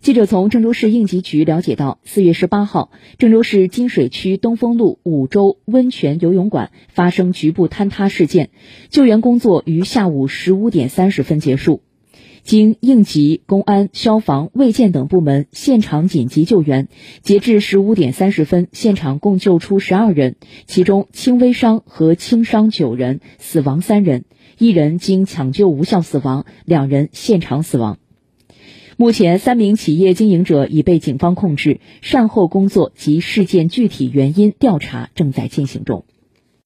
记者从郑州市应急局了解到，四月十八号，郑州市金水区东风路五洲温泉游泳馆发生局部坍塌事件，救援工作于下午十五点三十分结束。经应急、公安、消防、卫健等部门现场紧急救援，截至十五点三十分，现场共救出十二人，其中轻微伤和轻伤九人，死亡三人，一人经抢救无效死亡，两人现场死亡。目前，三名企业经营者已被警方控制，善后工作及事件具体原因调查正在进行中。